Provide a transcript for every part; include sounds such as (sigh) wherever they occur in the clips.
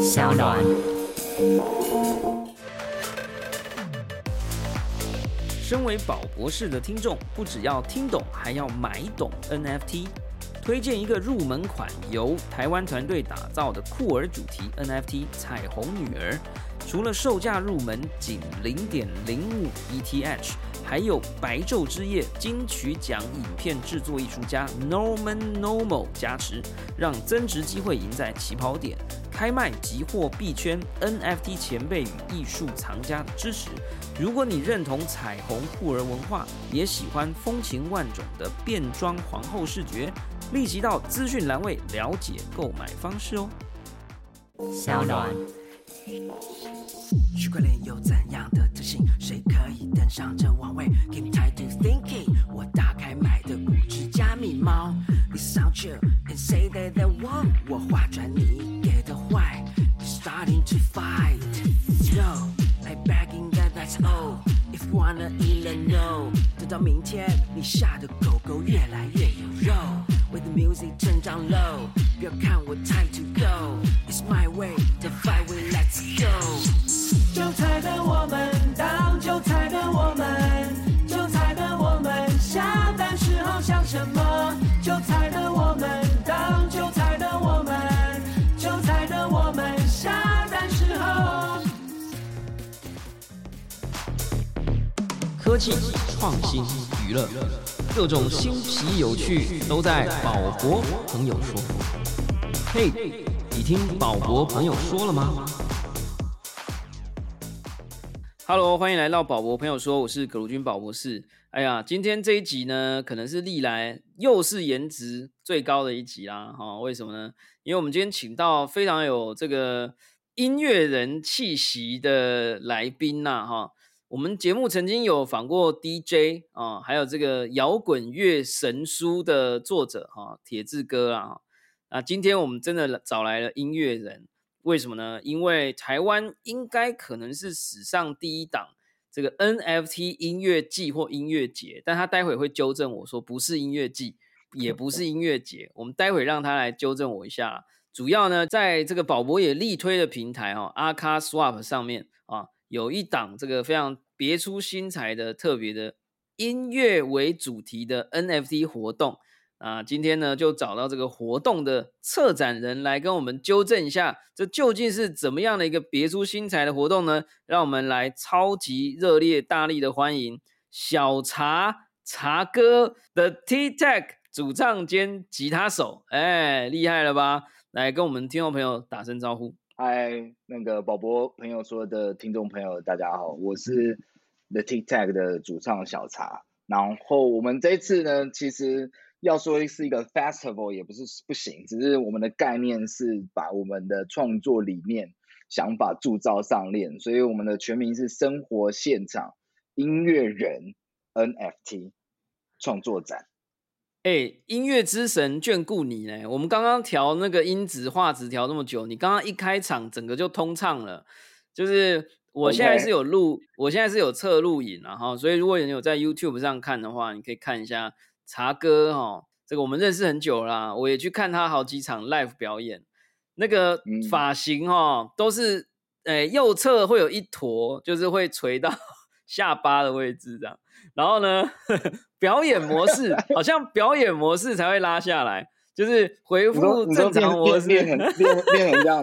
小暖。身为宝博士的听众，不只要听懂，还要买懂 NFT。推荐一个入门款，由台湾团队打造的酷儿主题 NFT 彩虹女儿。除了售价入门仅零点零五 ETH，还有白昼之夜金曲奖影片制作艺术家 Norman Normal 加持，让增值机会赢在起跑点。开卖即获币圈 NFT 前辈与艺术藏家的支持。如果你认同彩虹酷儿文化，也喜欢风情万种的变装皇后视觉，立即到资讯栏位了解购买方式哦。小暖。区块链有怎样的特性？谁可以登上这王位？Keep tight to thinking。我打开买的五只加密猫。，It's out you and say that they want。我划转你给的坏。Starting to fight。No, I begging that that's all. If wanna eat a no。等到明天，你下的狗狗越来越有肉。With the music turn down low。不要看我 time to go。It's my way, the fight way, let's go。韭菜的我们，当韭菜的我们，韭菜的我们，下班时候想什么？韭菜的我们，当韭菜的我们，韭菜的我们，下班时候。科技、创新、娱乐，各种新奇有趣都在宝博朋友说。嘿，你听宝博朋友说了吗？Hello，欢迎来到宝博朋友说，我是葛如君宝博士。哎呀，今天这一集呢，可能是历来又是颜值最高的一集啦。哈，为什么呢？因为我们今天请到非常有这个音乐人气息的来宾呐。哈，我们节目曾经有访过 DJ 啊，还有这个摇滚乐神书的作者哈，铁志哥啊。啊，今天我们真的找来了音乐人。为什么呢？因为台湾应该可能是史上第一档这个 NFT 音乐季或音乐节，但他待会会纠正我说不是音乐季，也不是音乐节。我们待会让他来纠正我一下。主要呢，在这个宝博也力推的平台哦，阿卡 Swap 上面，有一档这个非常别出心裁的特别的音乐为主题的 NFT 活动。啊，今天呢就找到这个活动的策展人来跟我们纠正一下，这究竟是怎么样的一个别出心裁的活动呢？让我们来超级热烈、大力的欢迎小茶茶哥的 T Tech 主唱兼吉他手，哎，厉害了吧？来跟我们听众朋友打声招呼。嗨，那个宝博朋友说的听众朋友，大家好，我是 The T Tech 的主唱小茶。然后我们这次呢，其实。要说是一个 festival 也不是不行，只是我们的概念是把我们的创作理念、想法铸造上链，所以我们的全名是生活现场音乐人 NFT 创作展。哎，音乐之神眷顾你呢！我们刚刚调那个音质画质调那么久，你刚刚一开场整个就通畅了。就是我现在是有录，我现在是有测录影，然后所以如果你有在 YouTube 上看的话，你可以看一下。茶哥哈，这个我们认识很久啦，我也去看他好几场 live 表演，那个发型哈都是，诶右侧会有一坨，就是会垂到 (laughs) 下巴的位置这样，然后呢，(laughs) 表演模式好像表演模式才会拉下来，就是回复正常模式，变很变 (laughs) 变成这样，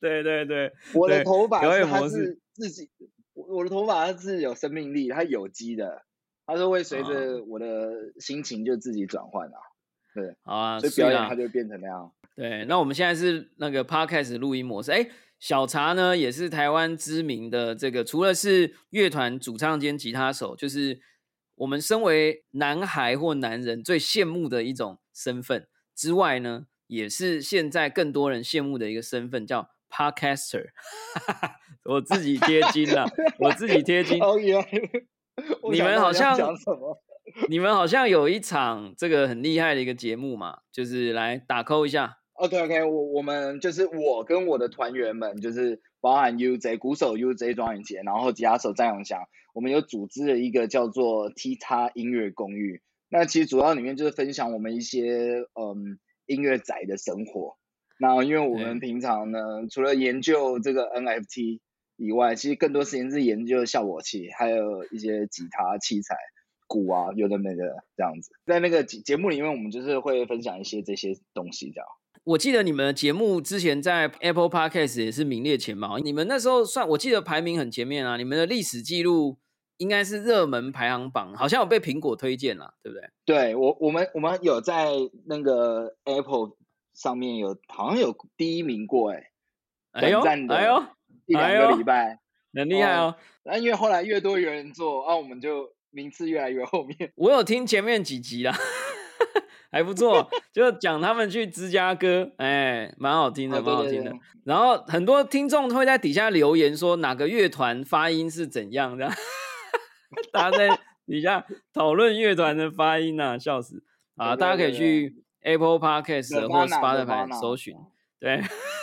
对对对，我的头发它是自己，我的头发它是有生命力，它有机的。它是会随着我的心情就自己转换啊，对，好啊，所以表演它就变成那样。对，那我们现在是那个 podcast 录音模式。哎，小茶呢也是台湾知名的这个，除了是乐团主唱兼吉他手，就是我们身为男孩或男人最羡慕的一种身份之外呢，也是现在更多人羡慕的一个身份，叫 podcaster。(laughs) 我自己贴金了，我自己贴金。你们好像讲什么？你们好像有一场这个很厉害的一个节目嘛，就是来打扣一下。OK OK，我我们就是我跟我的团员们，就是包含 UZ 鼓手 UZ 庄宇杰，然后吉他手张永祥，我们有组织了一个叫做 T 叉音乐公寓。那其实主要里面就是分享我们一些嗯音乐仔的生活。那因为我们平常呢，除了研究这个 NFT 以外，其实更多时间是研究效果器，还有一些吉他器材、鼓啊，有的没的这样子。在那个节节目里面，我们就是会分享一些这些东西，这样。我记得你们的节目之前在 Apple Podcast 也是名列前茅，你们那时候算我记得排名很前面啊，你们的历史记录应该是热门排行榜，好像有被苹果推荐了，对不对？对我，我们我们有在那个 Apple 上面有好像有第一名过，哎，哎呦，短暂的哎呦，一两个礼拜。很厉害哦！那因为后来越多有人做，啊，我们就名次越来越后面。我有听前面几集啦，还不错，就讲他们去芝加哥，哎，蛮好听的，蛮好听的对。然后很多听众会在底下留言说哪个乐团发音是怎样的，(laughs) 大家在底下讨论乐团的发音呐、笑死啊！大家可以去 Apple Podcast 或 Nirvana，Spotify Nirvana 搜寻，对，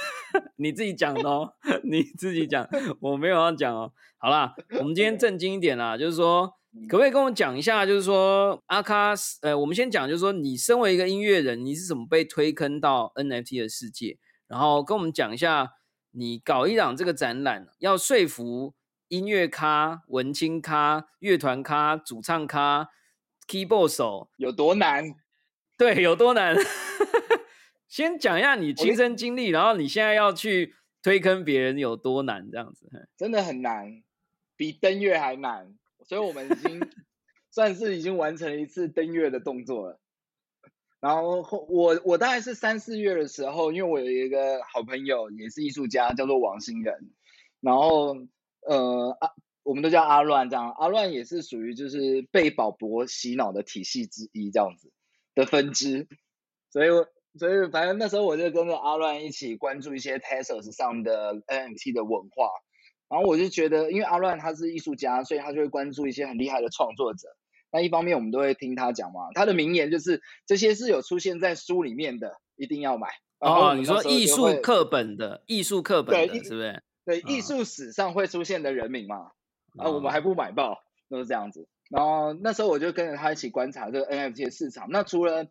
(laughs) 你自己讲的哦，你自己讲，我没有要讲哦。好啦，我们今天正经一点啦，就是说，可不可以跟我讲一下，就是说阿卡斯，呃，我们先讲，就是说，你身为一个音乐人，你是怎么被推坑到 NFT 的世界？然后跟我们讲一下，你搞一档这个展览，要说服音乐咖、文青咖、乐团咖、主唱咖、keyboard 手，有多难？对，有多难？(laughs) 先讲一下你亲身经历，然后你现在要去推坑别人有多难，这样子。真的很难，比登月还难。所以我们已经 (laughs) 算是已经完成了一次登月的动作了。然后后我我大概是三四月的时候，因为我有一个好朋友也是艺术家，叫做王新仁。然后呃啊，我们都叫阿乱这样。阿乱也是属于就是被宝博洗脑的体系之一这样子的分支。所以我所以反正那时候我就跟着阿乱一起关注一些 Tezos 上的 NFT 的文化。然后我就觉得，因为阿乱他是艺术家，所以他就会关注一些很厉害的创作者。那一方面我们都会听他讲嘛，他的名言就是这些是有出现在书里面的，一定要买。哦，你说艺术课本的艺术课本的，对艺是不是？对啊艺术史上会出现的人名嘛，啊，我哦们还不买报，都是这样子。然后那时候我就跟着他一起观察这个 NFT 的市场。那除了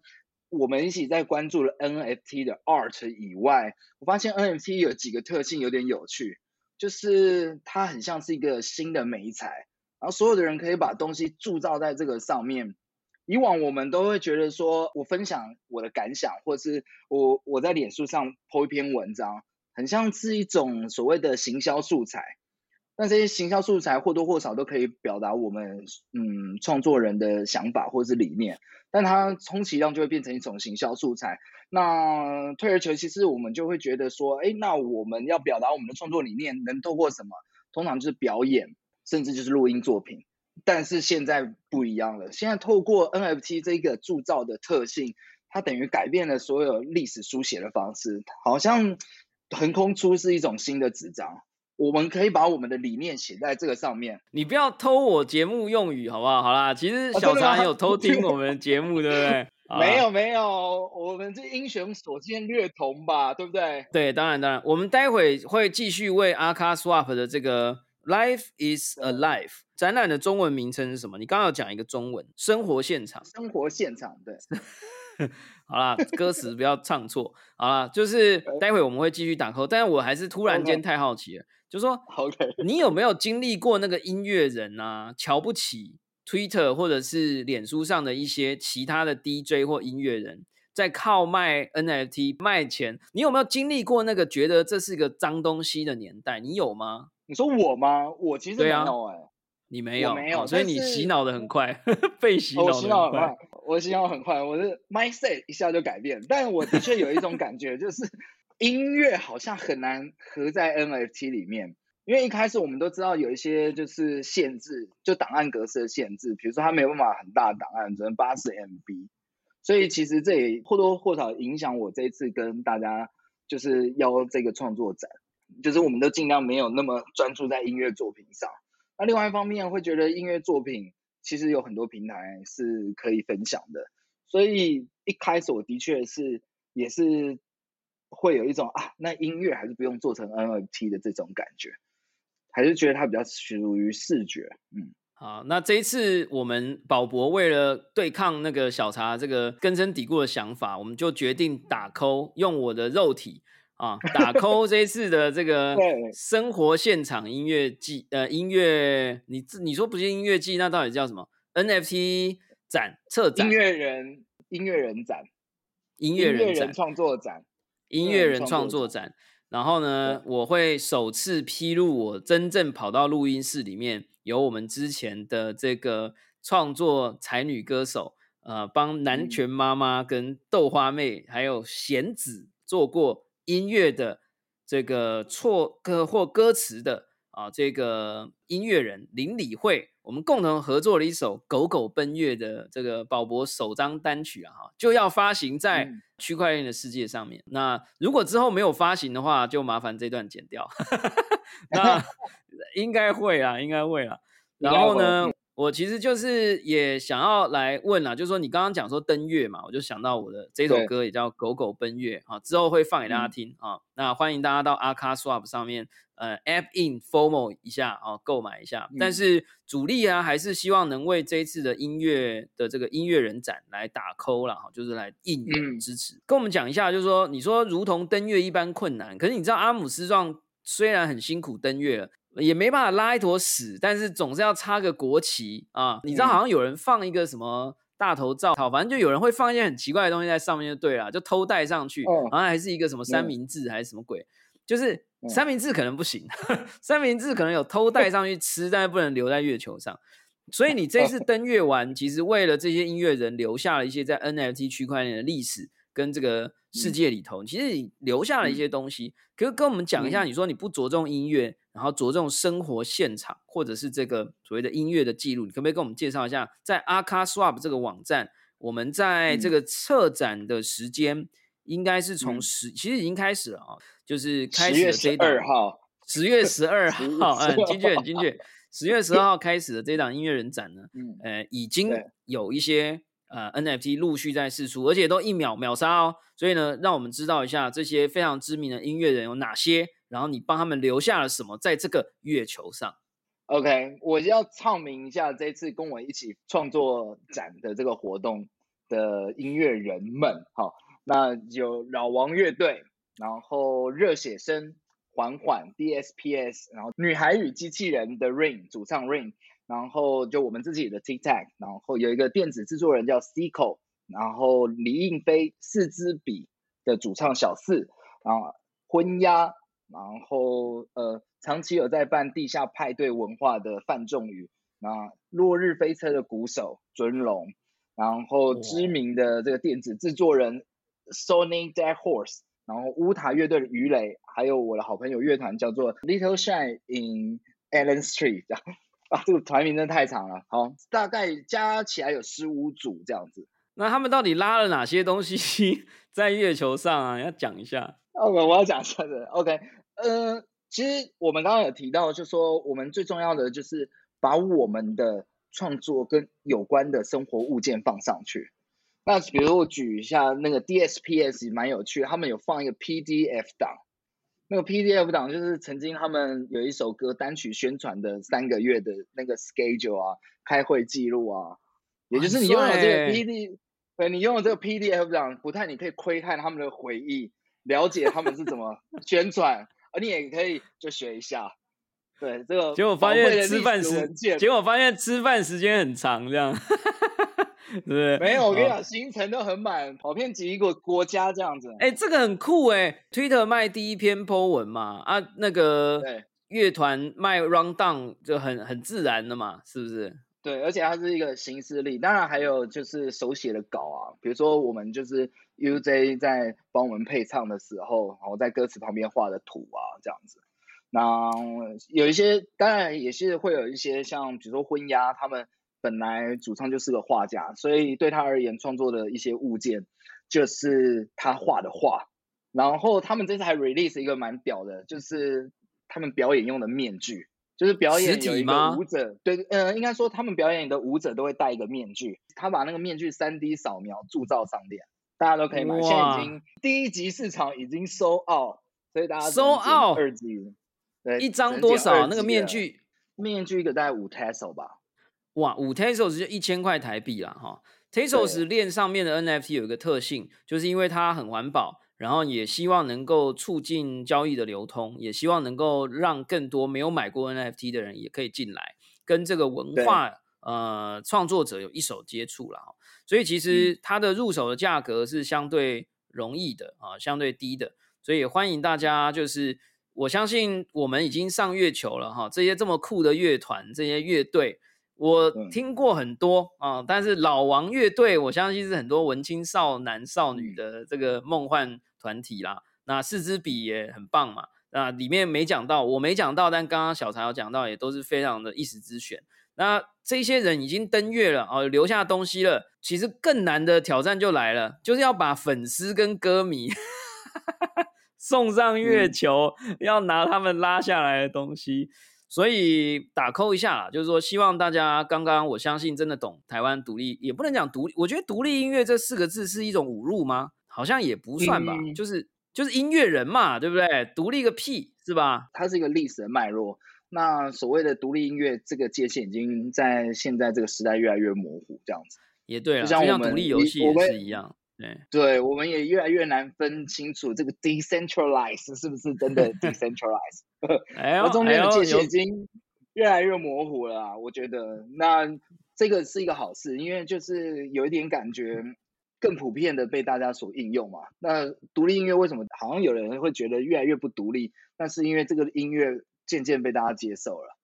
我们一起在关注了 NFT 的 art 以外，我发现 NFT 有几个特性有点有趣，就是它很像是一个新的美材，然后所有的人可以把东西铸造在这个上面。以往我们都会觉得说，我分享我的感想，或是我我在脸书上 po 一篇文章，很像是一种所谓的行销素材。那这些行销素材或多或少都可以表达我们嗯创作人的想法或是理念，但它充其量就会变成一种行销素材。那退而求其次，我们就会觉得说，哎，那我们要表达我们的创作理念，能透过什么？通常就是表演，甚至就是录音作品。但是现在不一样了，现在透过 NFT 这个铸造的特性，它等于改变了所有历史书写的方式，好像横空出世一种新的纸张。我们可以把我们的理念写在这个上面。你不要偷我节目用语好不好？好啦，其实小茶有偷听我们的节目，对不对？(laughs) 没有没有，我们这英雄所见略同吧，对不对？对，当然当然，我们待会会继续为阿卡 Swap 的这个 Life is Alive 展览的中文名称是什么？你刚刚有讲一个中文，生活现场。生活现场，对，(laughs) 好啦，歌词不要唱错。好啦，就是 (laughs) 待会我们会继续打 call，但是我还是突然间太好奇了，就说 OK，你有没有经历过那个音乐人啊，瞧不起 Twitter 或者是脸书上的一些其他的 DJ 或音乐人，在靠卖 NFT 卖钱？你有没有经历过那个觉得这是个脏东西的年代？你有吗？你说我吗？我其实没有哎、你没有，我没有哦所以你洗脑的很快，被洗脑我。洗脑很快，我洗脑很快，我是 mindset 一下就改变。但我的确有一种感觉，就是音乐好像很难合在 NFT 里面，因为一开始我们都知道有一些就是限制，就档案格式的限制，比如说它没有办法很大的档案，只能八十 MB，所以其实这也或多或少影响我这一次跟大家就是邀这个创作展，就是我们都尽量没有那么专注在音乐作品上。那另外一方面会觉得音乐作品其实有很多平台是可以分享的，所以一开始我的确是也是会有一种啊，那音乐还是不用做成 NFT 的这种感觉，还是觉得它比较属于视觉，嗯。好，那这一次我们宝博为了对抗那个小茶这个根深蒂固的想法，我们就决定打扣，用我的肉体啊打扣 (laughs) 这一次的这个生活现场音乐季，呃，音乐你自你说不是音乐季，那到底叫什么？NFT 展策展。音乐人音乐人展，音乐人展。创作展，音乐人创作展。然后呢，我会首次披露我真正跑到录音室里面，有我们之前的这个创作才女歌手，呃，帮南拳妈妈跟豆花妹还有贤子做过音乐的这个错歌或歌词的啊，这个音乐人林理慧。我们共同合作了一首《狗狗奔月》的这个宝博首张单曲啊，哈，就要发行在区块链的世界上面。那如果之后没有发行的话，就麻烦这段剪掉。(laughs) 那 (laughs) 应该会啊，应该会啊。然后呢？我其实就是也想要来问啊，就是说你刚刚讲说登月嘛，我就想到我的这首歌也叫《狗狗奔月》啊，之后会放给大家听啊。那欢迎大家到阿卡 swap 上面呃 app in formal 一下啊，购买一下。但是主力啊，还是希望能为这一次的音乐的这个音乐人展来打 call 了哈，就是来应援支持。跟我们讲一下，就是说你说如同登月一般困难，可是你知道阿姆斯壮虽然很辛苦登月了。也没办法拉一坨屎，但是总是要插个国旗啊！你知道好像有人放一个什么大头照，好，反正就有人会放一些很奇怪的东西在上面，就对了，就偷带上去，好像还是一个什么三明治还是什么鬼，就是三明治可能不行，三明治可能有偷带上去吃，但是不能留在月球上。所以你这次登月完，其实为了这些音乐人留下了一些在 NFT 区块链的历史跟这个世界里头，其实你留下了一些东西。可以跟我们讲一下，你说你不着重音乐。然后着重生活现场，或者是这个所谓的音乐的记录，你可不可以跟我们介绍一下，在 a r c a Swap 这个网站，我们在这个策展的时间应该是从十，其实已经开始了啊，就是开始十月二号，十月十二号，嗯，精确很精确，十月十二号开始的这档音乐人展呢，呃，已经有一些呃 NFT 陆续在试出，而且都一秒秒杀哦，所以呢，让我们知道一下这些非常知名的音乐人有哪些。然后你帮他们留下了什么在这个月球上？OK，我要唱明一下这次跟我一起创作展的这个活动的音乐人们，好，那有老王乐队，然后热血声缓缓 DSPS，然后女孩与机器人的 Rain 主唱 Rain，然后就我们自己的 TikTok，然后有一个电子制作人叫 Cico，然后李应飞四支笔的主唱小四，然后婚鸦。然后，呃，长期有在办地下派对文化的范仲宇，那落日飞车的鼓手尊龙，然后知名的这个电子制作人 Sony Dead Horse，然后乌塔乐队的鱼雷，还有我的好朋友乐团叫做 Little Shine in Allen Street，这样啊，这个团名真的太长了，好，大概加起来有十五组这样子。那他们到底拉了哪些东西 (laughs) 在月球上啊？要讲一下。OK，我要讲一下的。OK，呃，其实我们刚刚有提到，就说我们最重要的就是把我们的创作跟有关的生活物件放上去。那比如我举一下那个 DSPS，蛮有趣，他们有放一个 PDF 档。那个 PDF 档就是曾经他们有一首歌单曲宣传的三个月的那个 schedule 啊，开会记录啊，也就是你用了这个 PD，对你用了这个 PDF 档，不太你可以窥探他们的回忆。了解他们是怎么宣传，而你也可以就学一下。(laughs) 对这个，结果发现吃饭时，结果发现吃饭时间很长，这样，(laughs) 对没有，我跟你讲，行程都很满，跑遍几个国家这样子。哎，这个很酷哎，Twitter 卖第一篇 po 文嘛，啊，那个乐团卖 rundown 就很很自然的嘛，是不是？对，而且它是一个形式力，当然还有就是手写的稿啊，比如说我们就是 UJ 在帮我们配唱的时候，然后在歌词旁边画的图啊，这样子。那有一些当然也是会有一些像比如说婚鸦，他们本来主唱就是个画家，所以对他而言创作的一些物件就是他画的画。然后他们这次还 release 一个蛮屌的，就是他们表演用的面具。就是表演有一个舞者，对，呃，应该说他们表演的舞者都会戴一个面具，他把那个面具三 D 扫描铸造上链，大家都可以买。现在已经第一集市场已经收 out，所以大家收 out 二级，对，一张多少？那个面具，面具一个大概五 t e s l 吧。哇，五 Tesos 就一千块台币啦，哈。Tesos 链上面的 NFT 有一个特性，就是因为它很环保，然后也希望能够促进交易的流通，也希望能够让更多没有买过 NFT 的人也可以进来，跟这个文化呃创作者有一手接触了。所以其实它的入手的价格是相对容易的啊，相对低的。所以欢迎大家，就是我相信我们已经上月球了哈，这些这么酷的乐团，这些乐队。我听过很多啊，但是老王乐队，我相信是很多文青少男少女的这个梦幻团体啦。那四支笔也很棒嘛，那里面没讲到，我没讲到，但刚刚小柴有讲到，也都是非常的一时之选。那这些人已经登月了哦，留下东西了。其实更难的挑战就来了，就是要把粉丝跟歌迷 (laughs) 送上月球，要拿他们拉下来的东西。所以打扣一下啦，就是说，希望大家刚刚我相信真的懂台湾独立，也不能讲独立。我觉得独立音乐这四个字是一种侮辱吗？好像也不算吧，就是就是音乐人嘛，对不对？独立个屁，是吧？它是一个历史的脉络。那所谓的独立音乐这个界限，已经在现在这个时代越来越模糊，这样子。也对，就像独立游戏也是一样。对，对，我们也越来越难分清楚这个 decentralize 是不是真的 (laughs) decentralize。(laughs) 哎呦，中间的界限已经越来越模糊了。我觉得那这个是一个好事，因为就是有一点感觉更普遍的被大家所应用嘛。那独立音乐为什么好像有人会觉得越来越不独立？那是因为这个音乐渐渐被大家接受了。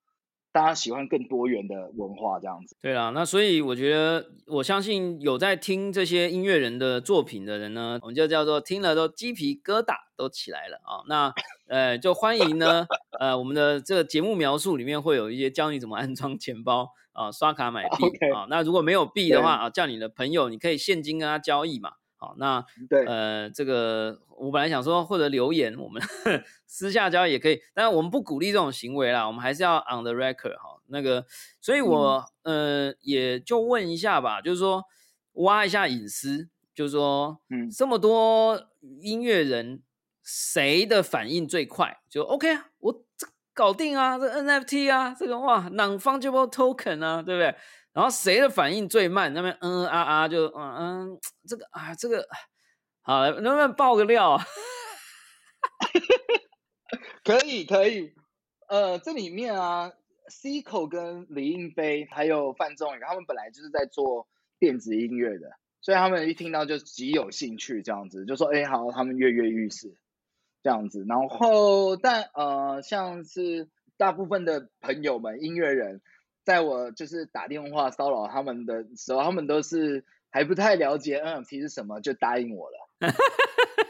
大家喜欢更多元的文化，这样子。对啦，那所以我觉得，我相信有在听这些音乐人的作品的人呢，我们就叫做听了都鸡皮疙瘩都起来了啊。那呃，就欢迎呢，呃，我们的这个节目描述里面会有一些教你怎么安装钱包啊，刷卡买币 (laughs) 啊。那如果没有币的话啊，叫你的朋友，你可以现金跟他交易嘛。好，那对，呃，这个我本来想说或者留言，我们 (laughs) 私下交也可以，但是我们不鼓励这种行为啦，我们还是要 on the record 哈。那个，所以我呃也就问一下吧，就是说挖一下隐私，就是说，嗯，这么多音乐人，谁的反应最快？就 OK 啊，我这搞定啊，这 NFT 啊，这个哇，non fungible token 啊，对不对？然后谁的反应最慢？那边嗯嗯啊啊，就嗯嗯，这个啊这个好，能不能爆个料？(laughs) 可以可以，呃，这里面啊，C 口跟李应飞还有范仲宇，他们本来就是在做电子音乐的，所以他们一听到就极有兴趣，这样子就说哎好，他们跃跃欲试这样子。然后但呃，像是大部分的朋友们，音乐人。在我就是打电话骚扰他们的时候，他们都是还不太了解 NFT 是什么，就答应我了。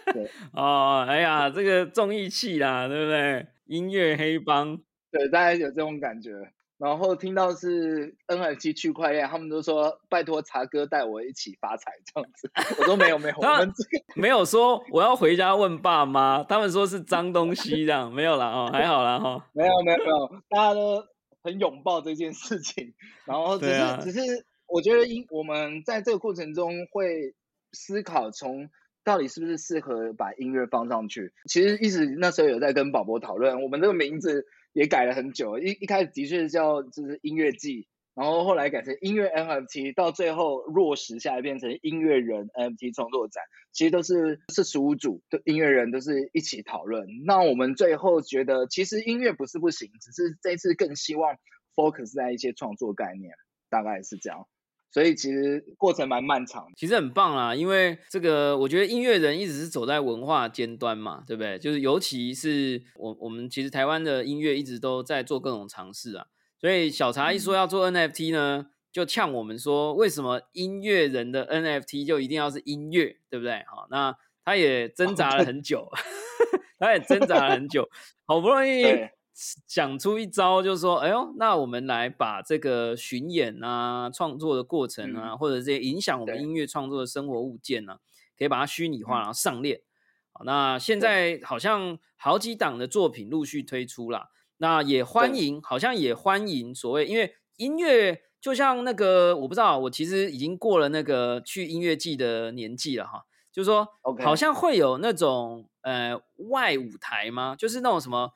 (laughs) 对哦，哎呀，这个重义气啦，对不对？音乐黑帮，对，大家有这种感觉。然后听到是 NFT 区块链，他们都说拜托茶哥带我一起发财这样子。我说没有没有，我 (laughs) 们 (laughs) 没有说我要回家问爸妈，他们说是脏东西这样，没有啦哦，还好啦哈。没有没有没有，大家都。很拥抱这件事情，然后只是只是，我觉得因我们在这个过程中会思考，从到底是不是适合把音乐放上去。其实一直那时候有在跟宝宝讨论，我们这个名字也改了很久，一一开始的确是叫就是音乐季。然后后来改成音乐 NFT，到最后落实下来变成音乐人 NFT 创作展，其实都是四十五组的音乐人都是一起讨论。那我们最后觉得，其实音乐不是不行，只是这次更希望 focus 在一些创作概念，大概是这样。所以其实过程蛮漫长，其实很棒啦，因为这个我觉得音乐人一直是走在文化尖端嘛，对不对？就是尤其是我我们其实台湾的音乐一直都在做各种尝试啊。所以小茶一说要做 NFT 呢，就呛我们说，为什么音乐人的 NFT 就一定要是音乐，对不对？好，那他也挣扎了很久，(laughs) 他也挣扎了很久，好不容易想出一招，就是说，哎呦，那我们来把这个巡演啊、创作的过程啊，或者这些影响我们音乐创作的生活物件呢，可以把它虚拟化，然后上链。好，那现在好像好几档的作品陆续推出了。那也欢迎，好像也欢迎所谓，因为音乐就像那个，我不知道，我其实已经过了那个去音乐季的年纪了哈。就是说，好像会有那种呃外舞台吗？就是那种什么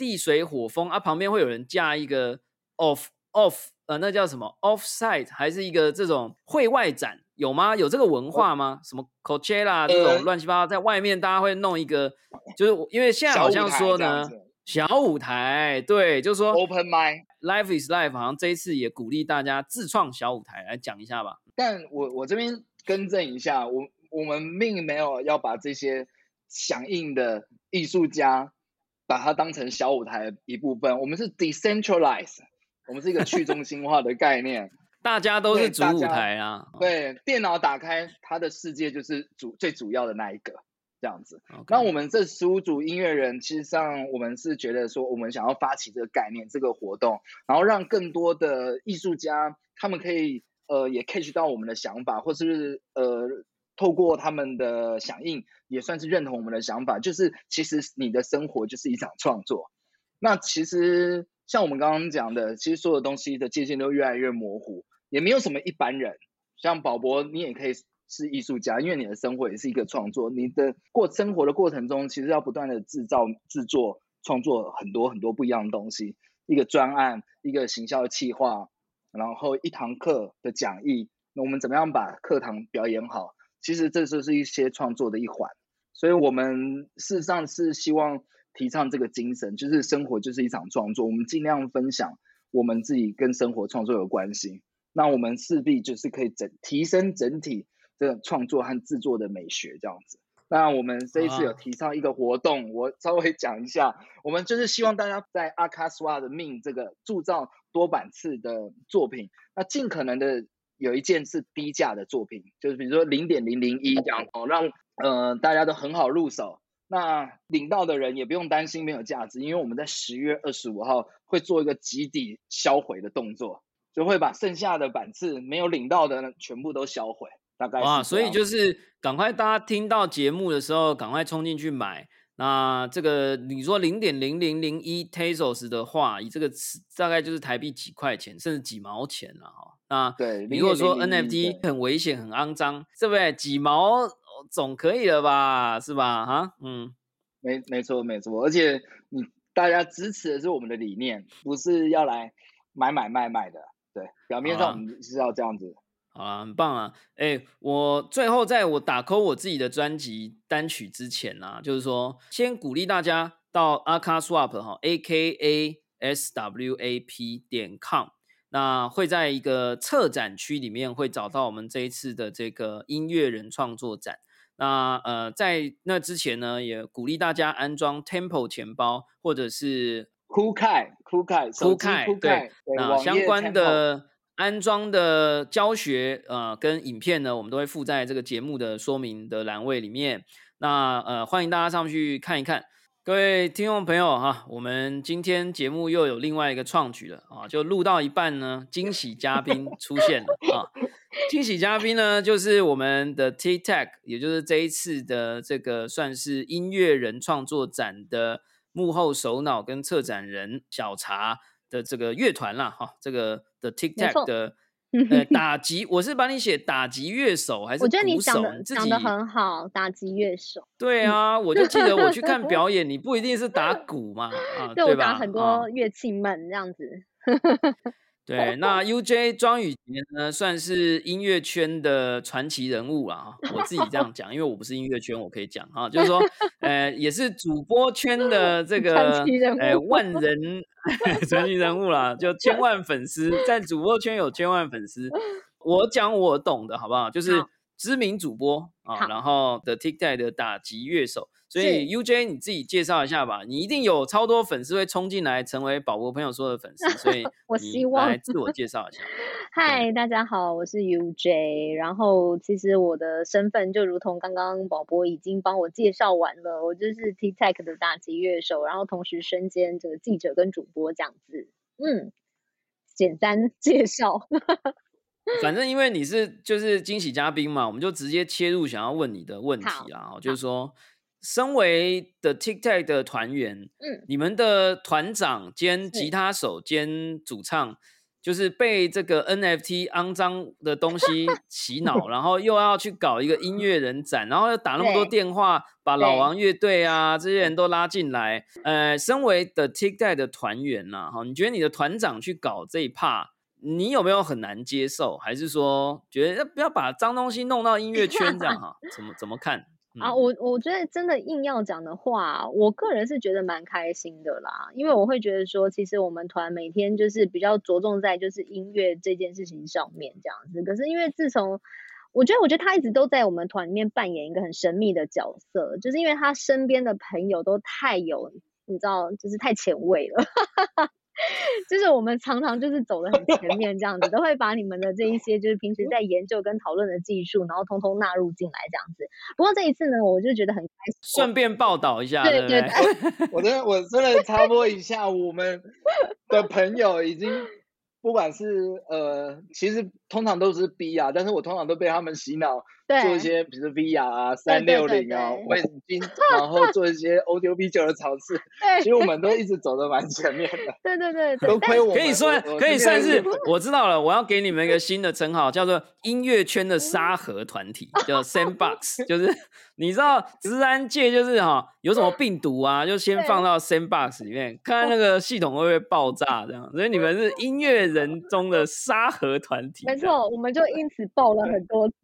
地水火风啊，旁边会有人架一个 off off 呃，那叫什么 offsite，还是一个这种会外展有吗？有这个文化吗？什么 Coachella 这种乱七八糟，在外面大家会弄一个，就是因为现在好像说呢，小舞台，对，就是说 open mind，life is life，好像这一次也鼓励大家自创小舞台来讲一下吧。但我我这边更正一下，我我们并没有要把这些响应的艺术家。把它当成小舞台一部分，我们是 decentralize，我们是一个去中心化的概念，(laughs) 大家都是主舞台啊。对，电脑打开，它的世界就是主最主要的那一个这样子。那我们这十五组音乐人，其实上我们是觉得说，我们想要发起这个概念、这个活动，然后让更多的艺术家，他们可以呃也 catch 到我们的想法，或是呃。透过他们的响应，也算是认同我们的想法。就是其实你的生活就是一场创作。那其实像我们刚刚讲的，其实所有东西的界限都越来越模糊，也没有什么一般人。像宝博，你也可以是艺术家，因为你的生活也是一个创作。你的过生活的过程中，其实要不断的制造、制作、创作很多很多不一样的东西。一个专案，一个行销计划，然后一堂课的讲义，那我们怎么样把课堂表演好？其实这就是一些创作的一环，所以我们事实上是希望提倡这个精神，就是生活就是一场创作，我们尽量分享我们自己跟生活创作有关系，那我们势必就是可以整提升整体的创作和制作的美学这样子。那我们这一次有提倡一个活动，我稍微讲一下，我们就是希望大家在阿卡斯瓦的命这个铸造多版次的作品，那尽可能的。有一件是低价的作品，就是比如说零点零零一这样哦，让呃大家都很好入手。那领到的人也不用担心没有价值，因为我们在十月二十五号会做一个集体销毁的动作，就会把剩下的版次没有领到的全部都销毁。大概哇，所以就是赶快大家听到节目的时候，赶快冲进去买。那这个你说零点零零零一 Tezos 的话，以这个大概就是台币几块钱，甚至几毛钱了哈。那对，如果说 NFT 很危险、很肮脏，是不是几毛总可以了吧？是吧？哈，嗯，没没错没错，而且你大家支持的是我们的理念，不是要来买买卖卖的。对，表面上我们是要这样子。好啊，很棒啊！哎，我最后在我打扣我自己的专辑单曲之前呢，就是说，先鼓励大家到 Akaswap 哈，A K A S W A P 点 com，那会在一个策展区里面会找到我们这一次的这个音乐人创作展。那呃，在那之前呢，也鼓励大家安装 Temple 钱包或者是 Coolkai Coolkai Coolkai 对，那相关的。安装的教学，呃，跟影片呢，我们都会附在这个节目的说明的栏位里面。那呃，欢迎大家上去看一看。各位听众朋友哈，我们今天节目又有另外一个创举了啊！就录到一半呢，惊喜嘉宾出现了啊！惊喜嘉宾呢，就是我们的 T Tech，也就是这一次的这个算是音乐人创作展的幕后首脑跟策展人小茶。的这个乐团啦，哈，这个的 TikTok 的呃 (laughs) 打击，我是帮你写打击乐手还是？我觉得你讲的讲的很好，打击乐手。对啊，我就记得我去看 (laughs) 表演，你不一定是打鼓嘛，啊，对吧？打很多乐器们这样子。(laughs) 对，(laughs) 那 UJ 庄宇杰呢，算是音乐圈的传奇人物啊。我自己这样 (laughs) 讲，因为我不是音乐圈，我可以讲哈，就是说，呃，也是主播圈的这个，呃，万人 (laughs) 传奇人物啦，就千万粉丝，在主播圈有千万粉丝。我讲我懂的好不好？就是知名主播啊，然后的 TikTok 的打击乐手。所以 UJ 你自己介绍一下吧，你一定有超多粉丝会冲进来成为宝博朋友说的粉丝，所以 (laughs) 我希望来自我介绍一下。(laughs) 嗨，大家好，我是 UJ，然后其实我的身份就如同刚刚宝博已经帮我介绍完了，我就是 TikTok 的打击乐手，然后同时身兼这个记者跟主播这样子。嗯，简单介绍。反正因为你是就是惊喜嘉宾嘛，我们就直接切入想要问你的问题啦，就是说。身为的 TikTok 的团员，嗯，你们的团长兼吉他手兼主唱，就是被这个 NFT 肮脏的东西 (laughs) 洗脑，然后又要去搞一个音乐人展，然后又打那么多电话，把老王乐队啊这些人都拉进来。呃，身为的 TikTok 的团员呐，哈，你觉得你的团长去搞这一 part，你有没有很难接受，还是说觉得不要把脏东西弄到音乐圈这样哈？怎么怎么看？啊，我我觉得真的硬要讲的话，我个人是觉得蛮开心的啦，因为我会觉得说，其实我们团每天就是比较着重在就是音乐这件事情上面这样子。可是因为自从我觉得，我觉得他一直都在我们团里面扮演一个很神秘的角色，就是因为他身边的朋友都太有，你知道，就是太前卫了。(laughs) 就是我们常常就是走的很前面这样子，都会把你们的这一些就是平时在研究跟讨论的技术，然后通通纳入进来这样子。不过这一次呢，我就觉得很开心，顺便报道一下，对对对，我真的我真的插播一下，我们的朋友已经。不管是呃，其实通常都是 B 啊，但是我通常都被他们洗脑，做一些比如 VR 啊、三六零啊、卫星，然后做一些 Audio B 九的尝试。(laughs) 对其实我们都一直走的蛮前面的。对对对，都亏我。可以算，可以算是我知道了。我要给你们一个新的称号，叫做音乐圈的沙盒团体，叫 Sandbox，(laughs) 就是。你知道治安界就是哈，有什么病毒啊，就先放到 Sandbox 里面，看看那个系统会不会爆炸这样。所以你们是音乐人中的沙盒团体。没错，我们就因此爆了很多次。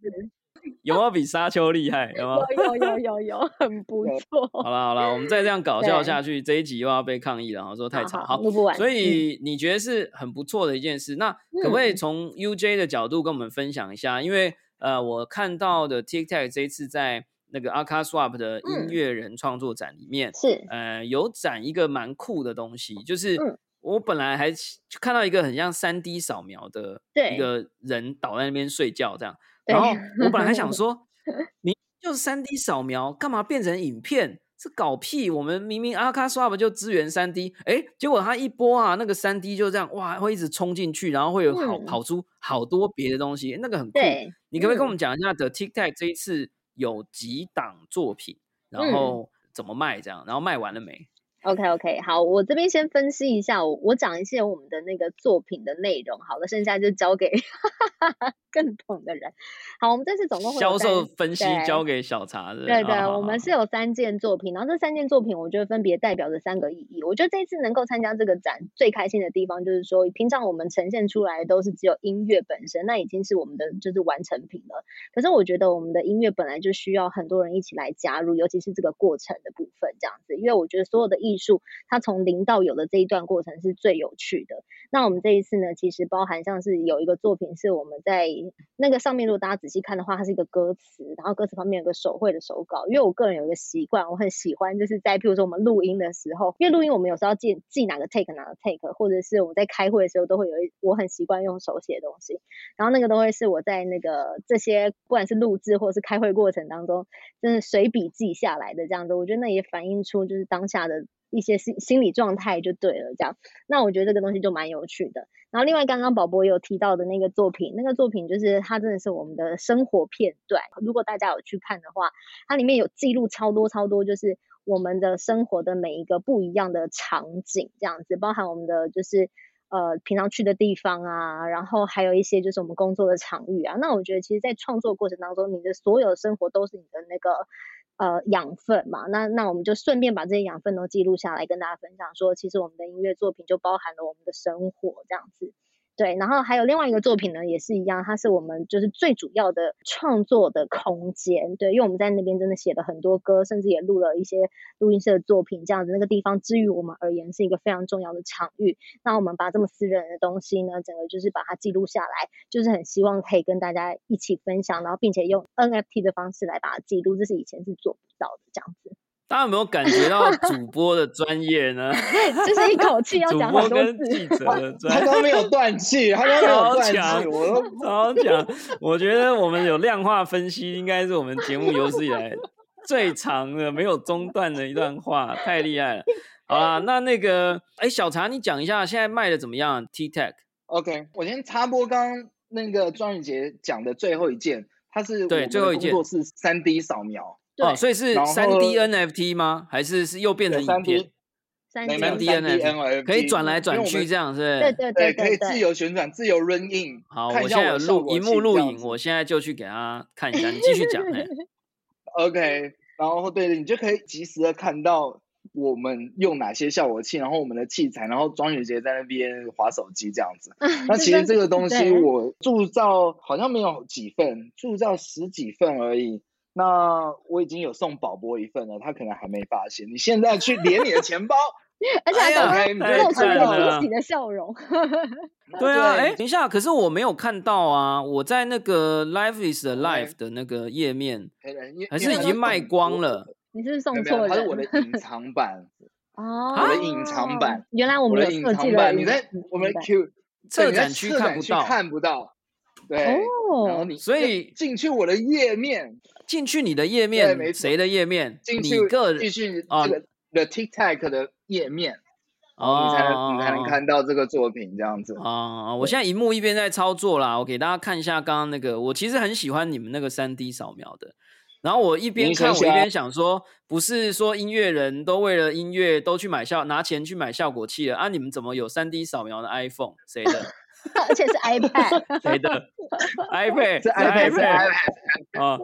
(laughs) 有没有比沙丘厉害？(laughs) 有吗？有有有有，(laughs) 很不错。好了好了，我们再这样搞笑下去，这一集又要被抗议了，我说太吵。好，所以你觉得是很不错的一件事。那可不可以从 UJ 的角度跟我们分享一下？因为呃，我看到的 TikTok 这一次在那个 Aka Swap 的音乐人创作展里面是呃有展一个蛮酷的东西，就是我本来还看到一个很像三 D 扫描的一个人倒在那边睡觉这样，然后我本来还想 (laughs) 说，你就是三 D 扫描，干嘛变成影片？是搞屁！我们明明阿卡 Swap 就支援三 D，哎，结果他一播啊，那个三 D 就这样哇，会一直冲进去，然后会有好跑出好多别的东西，那个很酷。你可不可以跟我们讲一下的 TikTok 这一次？有几档作品，然后怎么卖这样，然后卖完了没？OK OK，好，我这边先分析一下，我我讲一些我们的那个作品的内容，好了，剩下就交给 (laughs) 更懂的人。好，我们这次总共会销售分析交给小茶的。对对，我们是有三件作品，然后这三件作品，我觉得分别代表着三个意义。我觉得这次能够参加这个展，最开心的地方就是说，平常我们呈现出来都是只有音乐本身，那已经是我们的就是完成品了。可是我觉得我们的音乐本来就需要很多人一起来加入，尤其是这个过程的部分，这样子，因为我觉得所有的艺术，它从零到有的这一段过程是最有趣的。那我们这一次呢，其实包含像是有一个作品是我们在那个上面，如果大家仔细看的话，它是一个歌词，然后歌词旁边有个手绘的手稿。因为我个人有一个习惯，我很喜欢就是在譬如说我们录音的时候，因为录音我们有时候要记记哪个 take 哪个 take，或者是我们在开会的时候都会有一我很习惯用手写东西，然后那个都会是我在那个这些不管是录制或者是开会过程当中，真的随笔记下来的这样子，我觉得那也反映出就是当下的。一些心心理状态就对了，这样，那我觉得这个东西就蛮有趣的。然后另外刚刚宝宝有提到的那个作品，那个作品就是它真的是我们的生活片段。如果大家有去看的话，它里面有记录超多超多，就是我们的生活的每一个不一样的场景，这样子，包含我们的就是呃平常去的地方啊，然后还有一些就是我们工作的场域啊。那我觉得其实，在创作过程当中，你的所有生活都是你的那个。呃，养分嘛，那那我们就顺便把这些养分都记录下来，跟大家分享说，其实我们的音乐作品就包含了我们的生活这样子。对，然后还有另外一个作品呢，也是一样，它是我们就是最主要的创作的空间。对，因为我们在那边真的写了很多歌，甚至也录了一些录音室的作品，这样子那个地方，至于我们而言是一个非常重要的场域。那我们把这么私人的东西呢，整个就是把它记录下来，就是很希望可以跟大家一起分享，然后并且用 NFT 的方式来把它记录，这是以前是做不到的这样子。大家有没有感觉到主播的专业呢？(laughs) 就是一口气要讲很多字，记者的专他都没有断气，他都没有断气，我都超强。我觉得我们有量化分析，应该是我们节目有史以来最长的、没有中断的一段话，太厉害了。好啦，那那个，哎，小茶，你讲一下现在卖的怎么样？T Tech。OK，我先插播刚那个庄宇杰讲的最后一件，他是对最后一件是三 D 扫描。哦，所以是三 D NFT 吗？还是是又变成影片？三 D NFT 可以转来转去这样是？对对对，可以自由旋转、自由 run in。好，我现在有录荧幕录影，我现在就去给他 (laughs) 看一下。你继续讲。(laughs) OK，然后对，你就可以及时的看到我们用哪些效果器，然后我们的器材，然后庄宇杰在那边划手机这样子。(laughs) 那其实这个东西我铸造好像没有几份，铸造十几份而已。那我已经有送宝宝一份了，他可能还没发现。你现在去连你的钱包，(laughs) 而且还露出了喜的笑容。(laughs) 对啊，哎，等一下，可是我没有看到啊，我在那个 Life is the Life 的那个页面，还是已经卖光了。你是送错了，它是我的 (laughs) 隐藏版哦，我的隐藏版。原来我们的隐藏版，你在我们的 Q 策展区看不到，看不到。对，然后你所以进去我的页面，进去你的页面，谁的页面？进去个继续这个 The TikTok 的页面，哦，你才能你才能看到这个作品这样子。啊，我现在荧幕一边在操作啦，我给大家看一下刚刚那个，我其实很喜欢你们那个三 D 扫描的。然后我一边看我一边想说，不是说音乐人都为了音乐都去买效拿钱去买效果器了啊？你们怎么有三 D 扫描的 iPhone？谁的？(laughs) 而且是 iPad，谁的？(laughs) iPad 是 iPad，啊，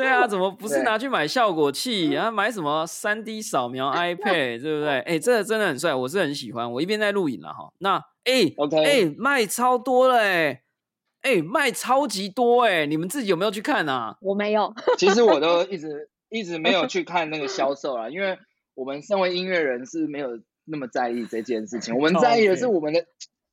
对啊，怎么不是拿去买效果器啊？买什么三 D 扫描 (laughs) iPad，对不对？哎，这个真的很帅，我是很喜欢。我一边在录影了哈，那哎，OK，哎，卖超多了哎，哎，卖超级多哎，你们自己有没有去看啊？我没有，(laughs) 其实我都一直 (laughs) 一直没有去看那个销售啊，因为我们身为音乐人是没有那么在意这件事情，我们在意的是我们的。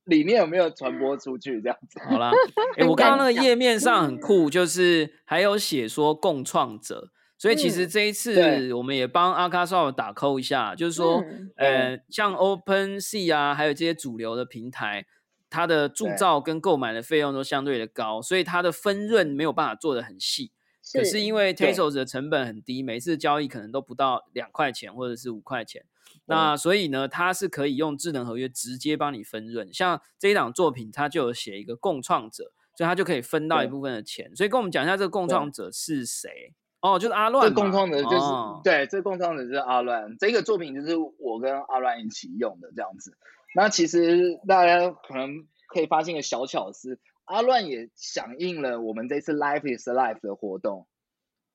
里面有没有传播出去这样子？好啦，(laughs) 哎，我刚刚那个页面上很酷，就是还有写说共创者，所以其实这一次我们也帮阿卡少打扣一下，就是说，呃，像 Open Sea 啊，还有这些主流的平台，它的铸造跟购买的费用都相对的高，所以它的分润没有办法做的很细。可是因为 Tazos 的成本很低，每次交易可能都不到两块钱或者是五块钱。那所以呢，它是可以用智能合约直接帮你分润。像这一档作品，它就有写一个共创者，所以它就可以分到一部分的钱。所以跟我们讲一下，这个共创者是谁？哦，就是阿乱。这共创者就是对，这共创者就是阿乱。这个作品就是我跟阿乱一起用的这样子。那其实大家可能可以发现一个小巧思，阿乱也响应了我们这次 Life is Life 的活动。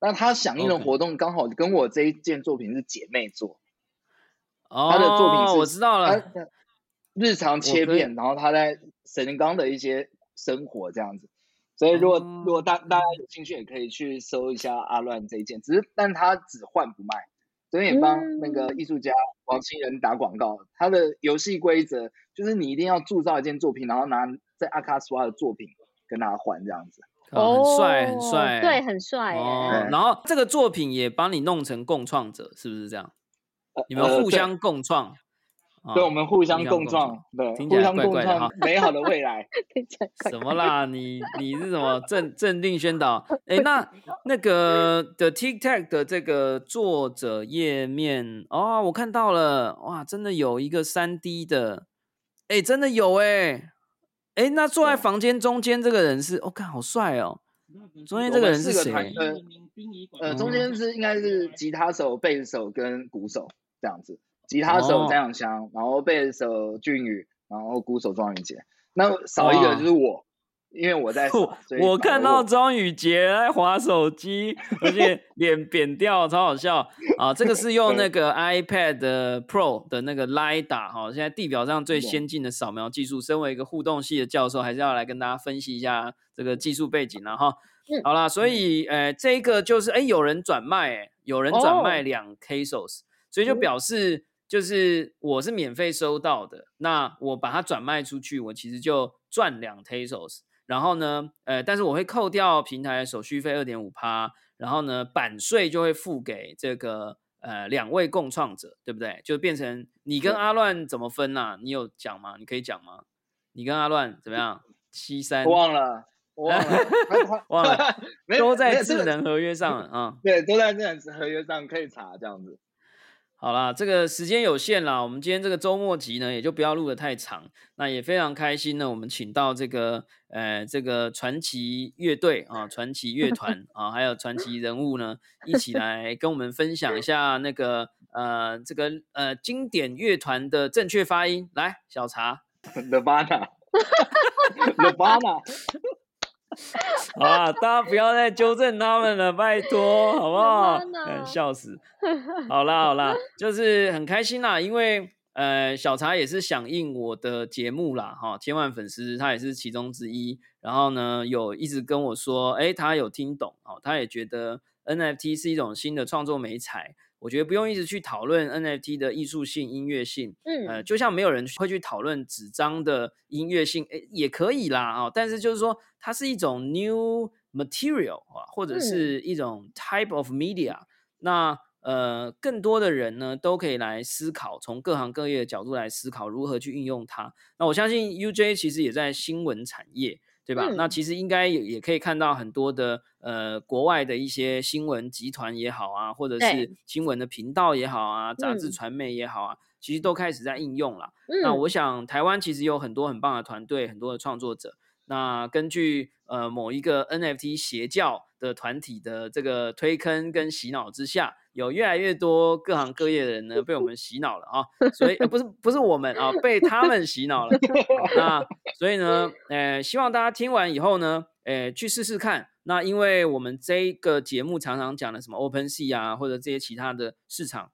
那他响应的活动刚好跟我这一件作品是姐妹作。他的作品是，我知道了，日常切片，然后他在神冈的一些生活这样子，所以如果如果大大家有兴趣，也可以去搜一下阿乱这一件，只是但他只换不卖，所以也帮那个艺术家王清仁打广告。他的游戏规则就是你一定要铸造一件作品，然后拿在阿卡斯瓦的作品跟他换这样子，很帅很帅，对，很帅。哦然后这个作品也帮你弄成共创者，是不是这样？你们互相共创，对，我们互相共创，对，互相共创美好的未来。(laughs) 什么啦？(laughs) 你你是什么镇镇定宣导？哎，那 (laughs) 那个的 TikTok 的这个作者页面哦，我看到了，哇，真的有一个三 D 的，哎，真的有哎，哎，那坐在房间中间这个人是，我看好帅哦。中间这个人是谁？呃，中间是应该是吉他手、贝斯手跟鼓手。这样子，吉他手张永香，然后贝斯手俊宇，然后鼓手庄宇杰，那少一个就是我，因为我在。(laughs) 我看到庄宇杰在划手机，而且 (laughs) 脸扁掉，超好笑啊！这个是用那个 iPad Pro 的那个 LiDAR 哈，现在地表上最先进的扫描技术。身为一个互动系的教授，还是要来跟大家分析一下这个技术背景了哈。好啦，所以呃，这个就是哎，有人转卖，哎，有人转卖两 Kasos。所以就表示，就是我是免费收到的，那我把它转卖出去，我其实就赚两 Tazos。然后呢，呃，但是我会扣掉平台的手续费二点五趴，然后呢，版税就会付给这个呃两位共创者，对不对？就变成你跟阿乱怎么分呐？你有讲吗？你可以讲吗？你跟阿乱怎么样？七三？忘了，忘了 (laughs) (laughs) 忘了，(laughs) 都在智能合约上啊。对，都在智能合约上可以查这样子。好啦，这个时间有限啦，我们今天这个周末集呢，也就不要录的太长。那也非常开心呢，我们请到这个呃这个传奇乐队啊，(laughs) 传奇乐团啊，还有传奇人物呢，一起来跟我们分享一下那个呃这个呃经典乐团的正确发音。来，小茶，Nirvana，Nirvana。(laughs) (laughs) 好啊，大家不要再纠正他们了，拜托，好不好？笑死！好啦好啦，就是很开心啦，因为呃，小茶也是响应我的节目啦，哈，千万粉丝他也是其中之一。然后呢，有一直跟我说，哎，他有听懂哦，他也觉得 NFT 是一种新的创作美材。我觉得不用一直去讨论 NFT 的艺术性、音乐性，嗯，呃，就像没有人会去讨论纸张的音乐性，诶，也可以啦啊。但是就是说，它是一种 new material 啊，或者是一种 type of media。那呃，更多的人呢，都可以来思考，从各行各业的角度来思考如何去运用它。那我相信 UJ 其实也在新闻产业。对吧？那其实应该也也可以看到很多的呃国外的一些新闻集团也好啊，或者是新闻的频道也好啊，杂志传媒也好啊，其实都开始在应用了。那我想台湾其实有很多很棒的团队，很多的创作者。那根据呃某一个 NFT 邪教的团体的这个推坑跟洗脑之下。有越来越多各行各业的人呢被我们洗脑了啊，所以不是不是我们啊，被他们洗脑了。(laughs) 那所以呢，呃，希望大家听完以后呢，呃，去试试看。那因为我们这个节目常常讲的什么 Open Sea 啊，或者这些其他的市场。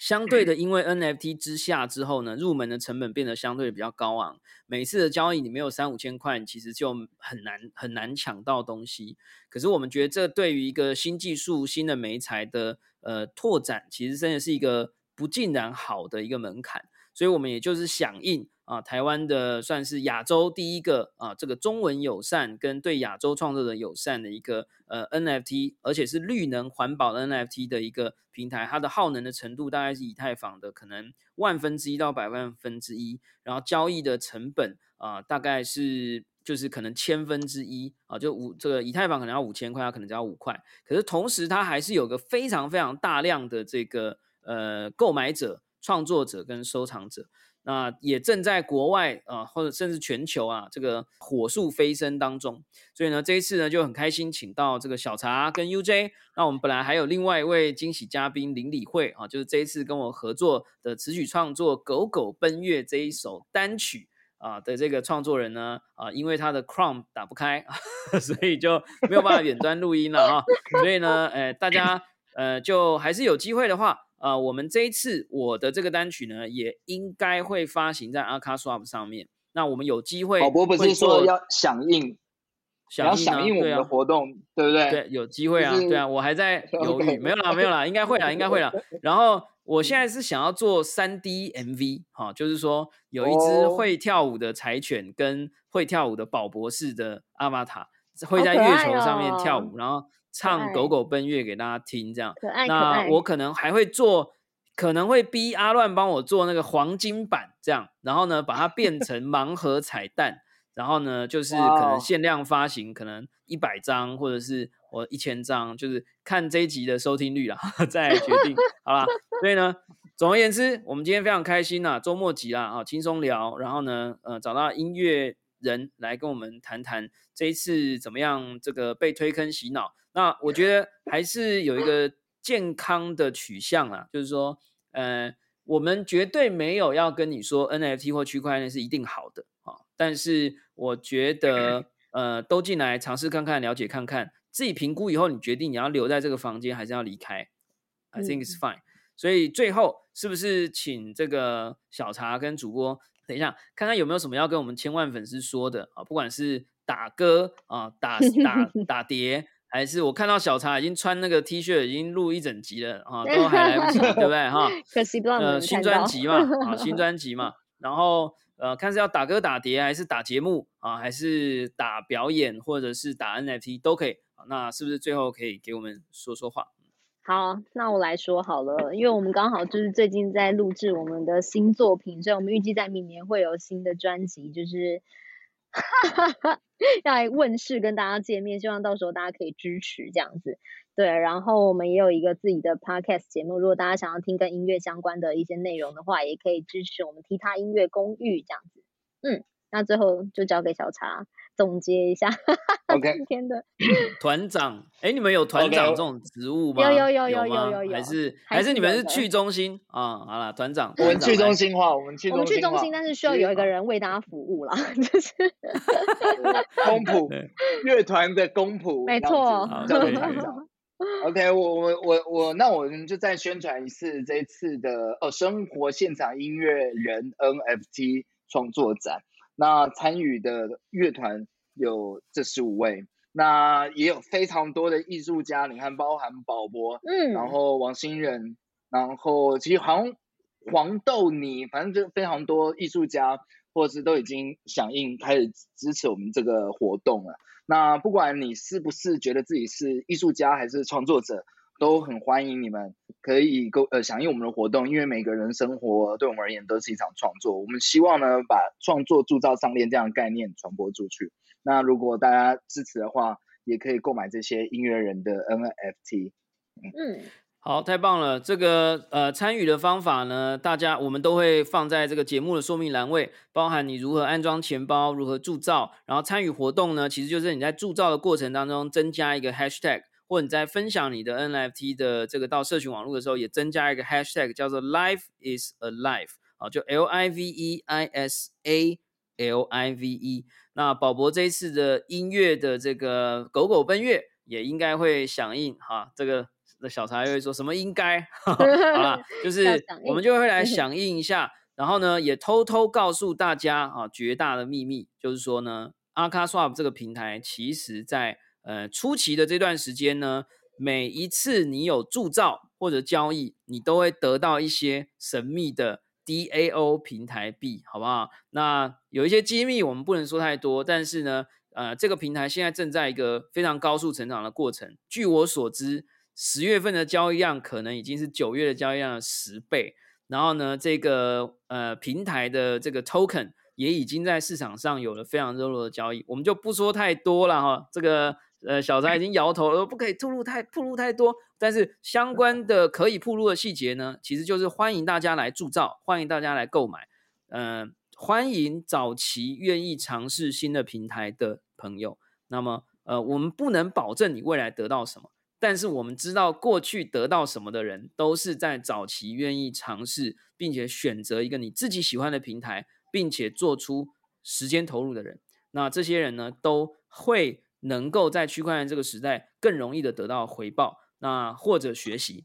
相对的，因为 NFT 之下之后呢，入门的成本变得相对比较高昂。每次的交易你没有三五千块，其实就很难很难抢到东西。可是我们觉得这对于一个新技术、新的媒材的呃拓展，其实真的是一个不尽然好的一个门槛。所以我们也就是响应。啊，台湾的算是亚洲第一个啊，这个中文友善跟对亚洲创作者友善的一个呃 NFT，而且是绿能环保 NFT 的一个平台，它的耗能的程度大概是以太坊的可能万分之一到百万分之一，然后交易的成本啊，大概是就是可能千分之一啊，就五这个以太坊可能要五千块，它可能只要五块，可是同时它还是有个非常非常大量的这个呃购买者、创作者跟收藏者。啊也正在国外啊，或者甚至全球啊，这个火速飞升当中。所以呢，这一次呢就很开心，请到这个小茶跟 UJ。那我们本来还有另外一位惊喜嘉宾林理慧啊，就是这一次跟我合作的词曲创作《狗狗奔月》这一首单曲啊的这个创作人呢啊，因为他的 Chrome 打不开，(laughs) 所以就没有办法远端录音了啊。所以呢，呃，大家呃就还是有机会的话。呃，我们这一次我的这个单曲呢，也应该会发行在阿卡 swap 上面。那我们有机会，宝博不是说要响应，要响应我们的活动，对不对？对，有机会啊，对啊，我还在 (laughs) 犹豫，没有啦，没有啦，应该会啦，应该会啦。(laughs) 然后我现在是想要做三 D MV，哈，就是说有一只会跳舞的柴犬跟会跳舞的宝博士的阿玛塔会在月球上面跳舞，然后。唱《狗狗奔月》给大家听，这样。那我可能还会做，可能会逼阿乱帮我做那个黄金版，这样。然后呢，把它变 (laughs) 成盲盒彩蛋。然后呢，就是可能限量发行，可能一百张或者是我一千张，就是看这一集的收听率啦，(laughs) 再决定，好吧？所以呢，总而言之，我们今天非常开心呐，周末集啦，啊，轻松聊。然后呢，呃，找到音乐人来跟我们谈谈这一次怎么样，这个被推坑洗脑。那我觉得还是有一个健康的取向啊，就是说，呃，我们绝对没有要跟你说 NFT 或区块链是一定好的啊，但是我觉得，(laughs) 呃，都进来尝试看看，了解看看，自己评估以后，你决定你要留在这个房间还是要离开，I think it's fine。所以最后是不是请这个小茶跟主播等一下，看看有没有什么要跟我们千万粉丝说的啊？不管是打歌啊，打打 (laughs) 打碟。还是我看到小茶已经穿那个 T 恤，已经录一整集了啊，(laughs) 都还来不及，对不对哈？(laughs) 可惜不让呃新专辑嘛，啊新专辑嘛，然后呃看是要打歌打碟，还是打节目啊，还是打表演，或者是打 NFT 都可以。那是不是最后可以给我们说说话？好，那我来说好了，因为我们刚好就是最近在录制我们的新作品，所以我们预计在明年会有新的专辑，就是哈哈哈。要来问世跟大家见面，希望到时候大家可以支持这样子。对，然后我们也有一个自己的 podcast 节目，如果大家想要听跟音乐相关的一些内容的话，也可以支持我们踢踏音乐公寓这样子。嗯，那最后就交给小茶总结一下 (laughs) OK 今天的。团长，哎，你们有团长这种职务吗？有有有有吗有有有还是还还是你们是去中心啊？好了，团长，我们去中心化，我们去我们去中心，但是需要有一个人为大家服务啦，(laughs) 就是公谱对乐团的公仆，没错好叫做可以团长。OK，我我我我，那我们就再宣传一次这一次的呃生活现场音乐人 NFT 创作展。那参与的乐团有这十五位，那也有非常多的艺术家，你看包含宝博，嗯，然后王新仁，然后其实好像黄豆泥，反正就非常多艺术家，或者是都已经响应开始支持我们这个活动了。那不管你是不是觉得自己是艺术家还是创作者，都很欢迎你们可以购呃响应我们的活动，因为每个人生活对我们而言都是一场创作。我们希望呢把创作铸造上链这样的概念传播出去。那如果大家支持的话，也可以购买这些音乐人的 NFT。嗯，好，太棒了！这个呃参与的方法呢，大家我们都会放在这个节目的说明栏位，包含你如何安装钱包、如何铸造，然后参与活动呢，其实就是你在铸造的过程当中增加一个 hashtag，或者你在分享你的 NFT 的这个到社群网络的时候，也增加一个 hashtag 叫做 Life is alive，啊，就 L I V E I S A L I V E。那宝博这一次的音乐的这个狗狗奔月也应该会响应哈，这个那小茶又会说什么应该，(laughs) 好啦，就是我们就会来 (laughs) 响应一下，然后呢，也偷偷告诉大家啊，绝大的秘密就是说呢，阿卡 swap 这个平台其实在呃初期的这段时间呢，每一次你有铸造或者交易，你都会得到一些神秘的 DAO 平台币，好不好？那有一些机密我们不能说太多，但是呢，呃，这个平台现在正在一个非常高速成长的过程。据我所知，十月份的交易量可能已经是九月的交易量的十倍。然后呢，这个呃平台的这个 token 也已经在市场上有了非常热络的交易，我们就不说太多了哈。这个呃小张已经摇头了，不可以吐露太透露太多。但是相关的可以铺露的细节呢，其实就是欢迎大家来铸造，欢迎大家来购买，嗯、欢迎早期愿意尝试新的平台的朋友。那么呃，我们不能保证你未来得到什么。但是我们知道，过去得到什么的人，都是在早期愿意尝试，并且选择一个你自己喜欢的平台，并且做出时间投入的人。那这些人呢，都会能够在区块链这个时代更容易的得到回报，那或者学习。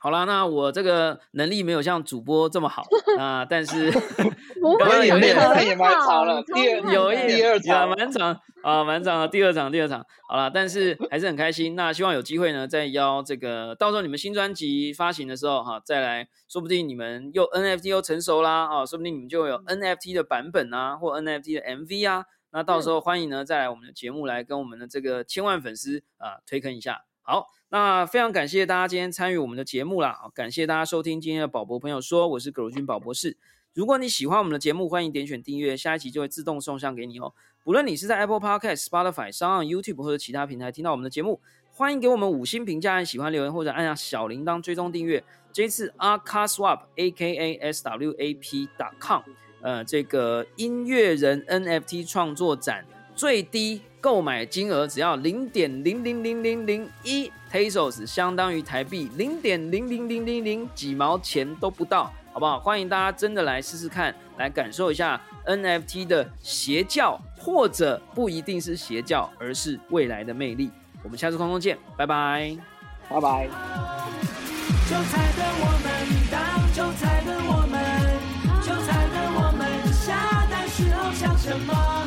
好啦，那我这个能力没有像主播这么好，那但是 (laughs) 不刚刚会有点很那也蛮好长了超第二有一点第二场有蛮长啊，蛮长的。第二场，第二场，好了，但是还是很开心。那希望有机会呢，再邀这个，到时候你们新专辑发行的时候哈，再来，说不定你们又 NFT 又成熟啦啊，说不定你们就有 NFT 的版本啊，或 NFT 的 MV 啊。那到时候欢迎呢，再来我们的节目来跟我们的这个千万粉丝啊推坑一下。好，那非常感谢大家今天参与我们的节目啦，好感谢大家收听今天的宝博朋友说，我是葛如君宝博士。如果你喜欢我们的节目，欢迎点选订阅，下一期就会自动送上给你哦。不论你是在 Apple Podcast、Spotify、上 YouTube 或者其他平台听到我们的节目，欢迎给我们五星评价、按喜欢留言或者按下小铃铛追踪订阅。这一次 a k a Swap A K A S W A P com 呃这个音乐人 NFT 创作展最低购买金额只要零点零零零零零一 pesos，相当于台币零点零零零零零几毛钱都不到，好不好？欢迎大家真的来试试看，来感受一下 NFT 的邪教，或者不一定是邪教，而是未来的魅力。我们下次空中见，拜拜。拜拜。就在等 tomorrow.